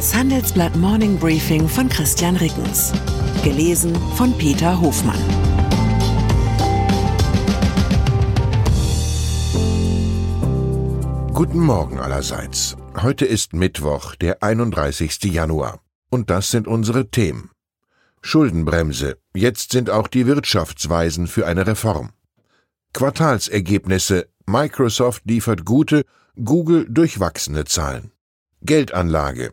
Das Handelsblatt Morning Briefing von Christian Rickens. Gelesen von Peter Hofmann. Guten Morgen allerseits. Heute ist Mittwoch, der 31. Januar. Und das sind unsere Themen. Schuldenbremse. Jetzt sind auch die Wirtschaftsweisen für eine Reform. Quartalsergebnisse. Microsoft liefert gute, Google durchwachsene Zahlen. Geldanlage.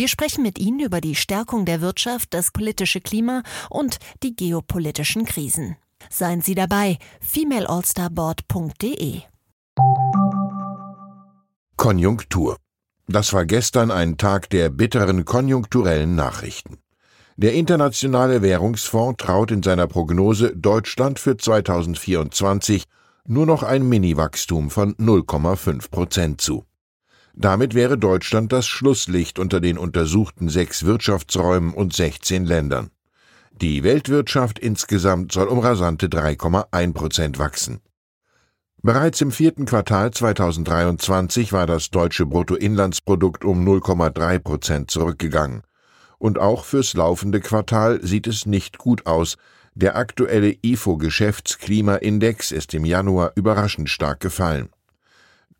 Wir sprechen mit Ihnen über die Stärkung der Wirtschaft, das politische Klima und die geopolitischen Krisen. Seien Sie dabei, femaleallstarboard.de. Konjunktur. Das war gestern ein Tag der bitteren konjunkturellen Nachrichten. Der Internationale Währungsfonds traut in seiner Prognose Deutschland für 2024 nur noch ein Mini-Wachstum von 0,5 Prozent zu. Damit wäre Deutschland das Schlusslicht unter den untersuchten sechs Wirtschaftsräumen und 16 Ländern. Die Weltwirtschaft insgesamt soll um rasante 3,1 Prozent wachsen. Bereits im vierten Quartal 2023 war das deutsche Bruttoinlandsprodukt um 0,3 Prozent zurückgegangen. Und auch fürs laufende Quartal sieht es nicht gut aus. Der aktuelle IFO-Geschäftsklimaindex ist im Januar überraschend stark gefallen.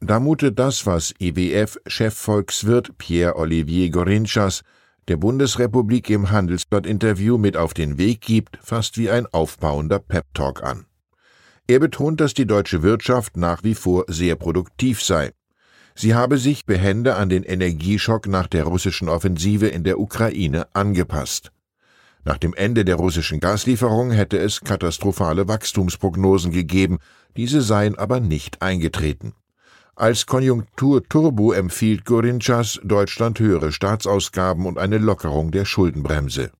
Da mutet das, was IWF-Chefvolkswirt Pierre-Olivier Gorinchas der Bundesrepublik im Handelsblatt-Interview mit auf den Weg gibt, fast wie ein aufbauender Pep-Talk an. Er betont, dass die deutsche Wirtschaft nach wie vor sehr produktiv sei. Sie habe sich behende an den Energieschock nach der russischen Offensive in der Ukraine angepasst. Nach dem Ende der russischen Gaslieferung hätte es katastrophale Wachstumsprognosen gegeben, diese seien aber nicht eingetreten. Als Konjunkturturbo empfiehlt Gorinchas Deutschland höhere Staatsausgaben und eine Lockerung der Schuldenbremse.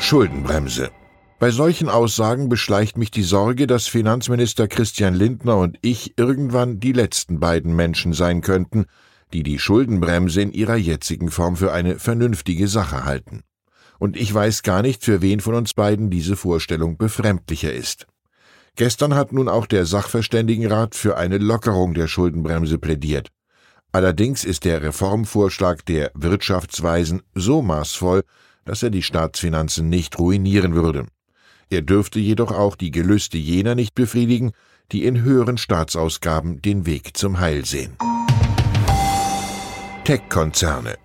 Schuldenbremse. Bei solchen Aussagen beschleicht mich die Sorge, dass Finanzminister Christian Lindner und ich irgendwann die letzten beiden Menschen sein könnten, die die Schuldenbremse in ihrer jetzigen Form für eine vernünftige Sache halten. Und ich weiß gar nicht, für wen von uns beiden diese Vorstellung befremdlicher ist. Gestern hat nun auch der Sachverständigenrat für eine Lockerung der Schuldenbremse plädiert. Allerdings ist der Reformvorschlag der Wirtschaftsweisen so maßvoll, dass er die Staatsfinanzen nicht ruinieren würde. Er dürfte jedoch auch die Gelüste jener nicht befriedigen, die in höheren Staatsausgaben den Weg zum Heil sehen. Tech-Konzerne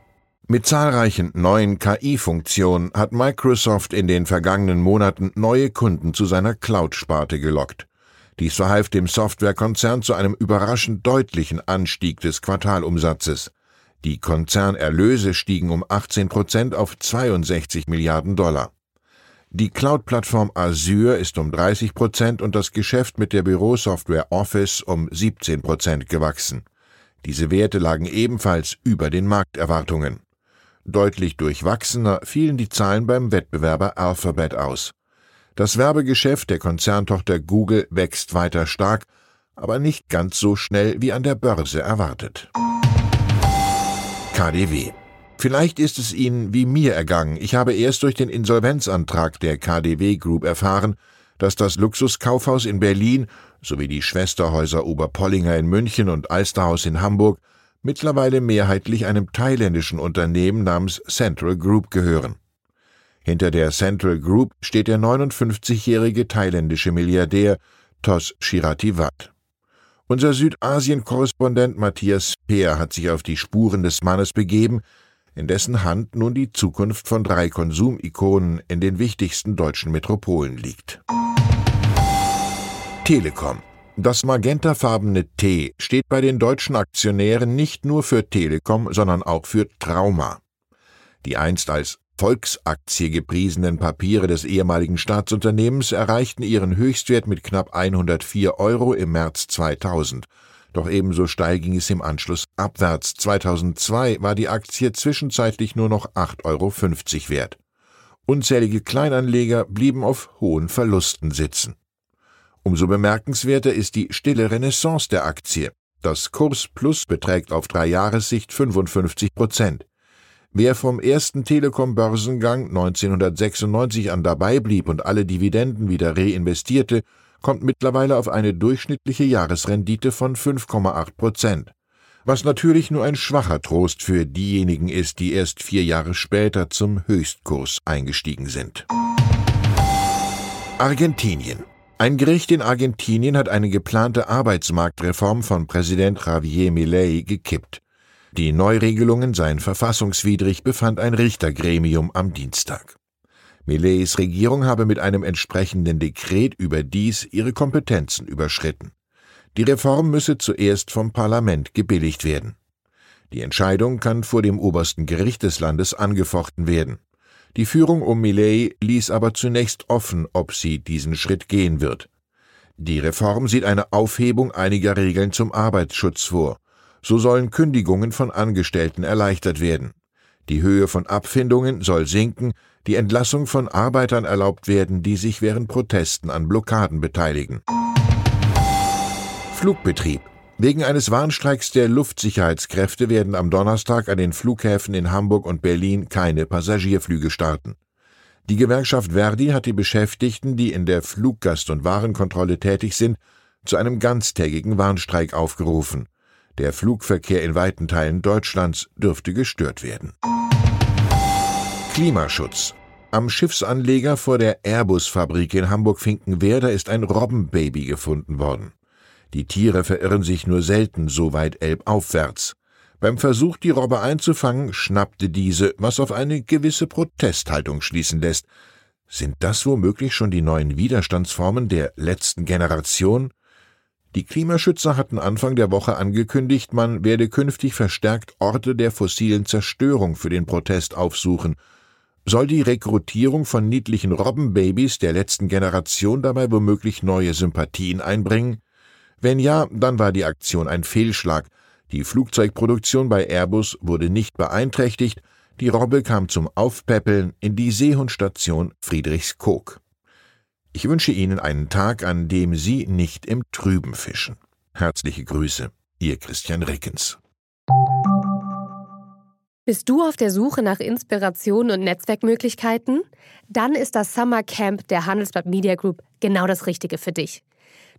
mit zahlreichen neuen KI-Funktionen hat Microsoft in den vergangenen Monaten neue Kunden zu seiner Cloud-Sparte gelockt. Dies verhalf dem Softwarekonzern zu einem überraschend deutlichen Anstieg des Quartalumsatzes. Die Konzernerlöse stiegen um 18 Prozent auf 62 Milliarden Dollar. Die Cloud-Plattform Azure ist um 30 Prozent und das Geschäft mit der Bürosoftware Office um 17 Prozent gewachsen. Diese Werte lagen ebenfalls über den Markterwartungen. Deutlich durchwachsener fielen die Zahlen beim Wettbewerber Alphabet aus. Das Werbegeschäft der Konzerntochter Google wächst weiter stark, aber nicht ganz so schnell wie an der Börse erwartet. KDW Vielleicht ist es Ihnen wie mir ergangen. Ich habe erst durch den Insolvenzantrag der KDW Group erfahren, dass das Luxuskaufhaus in Berlin sowie die Schwesterhäuser Oberpollinger in München und Alsterhaus in Hamburg mittlerweile mehrheitlich einem thailändischen Unternehmen namens Central Group gehören. Hinter der Central Group steht der 59-jährige thailändische Milliardär Tos Shirativat. Unser Südasien-Korrespondent Matthias Peer hat sich auf die Spuren des Mannes begeben, in dessen Hand nun die Zukunft von drei Konsumikonen in den wichtigsten deutschen Metropolen liegt. Telekom. Das magentafarbene T steht bei den deutschen Aktionären nicht nur für Telekom, sondern auch für Trauma. Die einst als Volksaktie gepriesenen Papiere des ehemaligen Staatsunternehmens erreichten ihren Höchstwert mit knapp 104 Euro im März 2000. Doch ebenso steil ging es im Anschluss abwärts. 2002 war die Aktie zwischenzeitlich nur noch 8,50 Euro wert. Unzählige Kleinanleger blieben auf hohen Verlusten sitzen. Umso bemerkenswerter ist die stille Renaissance der Aktie. Das Kurs Plus beträgt auf drei Jahressicht 55 Prozent. Wer vom ersten Telekom-Börsengang 1996 an dabei blieb und alle Dividenden wieder reinvestierte, kommt mittlerweile auf eine durchschnittliche Jahresrendite von 5,8 Prozent. Was natürlich nur ein schwacher Trost für diejenigen ist, die erst vier Jahre später zum Höchstkurs eingestiegen sind. Argentinien. Ein Gericht in Argentinien hat eine geplante Arbeitsmarktreform von Präsident Javier Milei gekippt. Die Neuregelungen seien verfassungswidrig, befand ein Richtergremium am Dienstag. Millets Regierung habe mit einem entsprechenden Dekret überdies ihre Kompetenzen überschritten. Die Reform müsse zuerst vom Parlament gebilligt werden. Die Entscheidung kann vor dem obersten Gericht des Landes angefochten werden. Die Führung um Millet ließ aber zunächst offen, ob sie diesen Schritt gehen wird. Die Reform sieht eine Aufhebung einiger Regeln zum Arbeitsschutz vor. So sollen Kündigungen von Angestellten erleichtert werden. Die Höhe von Abfindungen soll sinken, die Entlassung von Arbeitern erlaubt werden, die sich während Protesten an Blockaden beteiligen. Flugbetrieb. Wegen eines Warnstreiks der Luftsicherheitskräfte werden am Donnerstag an den Flughäfen in Hamburg und Berlin keine Passagierflüge starten. Die Gewerkschaft Verdi hat die Beschäftigten, die in der Fluggast- und Warenkontrolle tätig sind, zu einem ganztägigen Warnstreik aufgerufen. Der Flugverkehr in weiten Teilen Deutschlands dürfte gestört werden. Klimaschutz. Am Schiffsanleger vor der Airbus-Fabrik in Hamburg-Finkenwerder ist ein Robbenbaby gefunden worden. Die Tiere verirren sich nur selten so weit elbaufwärts. Beim Versuch, die Robbe einzufangen, schnappte diese, was auf eine gewisse Protesthaltung schließen lässt. Sind das womöglich schon die neuen Widerstandsformen der letzten Generation? Die Klimaschützer hatten Anfang der Woche angekündigt, man werde künftig verstärkt Orte der fossilen Zerstörung für den Protest aufsuchen soll die Rekrutierung von niedlichen Robbenbabys der letzten Generation dabei womöglich neue Sympathien einbringen? Wenn ja, dann war die Aktion ein Fehlschlag. Die Flugzeugproduktion bei Airbus wurde nicht beeinträchtigt, die Robbe kam zum Aufpäppeln in die Seehundstation Friedrichskoog. Ich wünsche Ihnen einen Tag, an dem Sie nicht im Trüben fischen. Herzliche Grüße, Ihr Christian Rickens. Bist du auf der Suche nach Inspiration und Netzwerkmöglichkeiten? Dann ist das Summer Camp der Handelsblatt Media Group genau das Richtige für dich.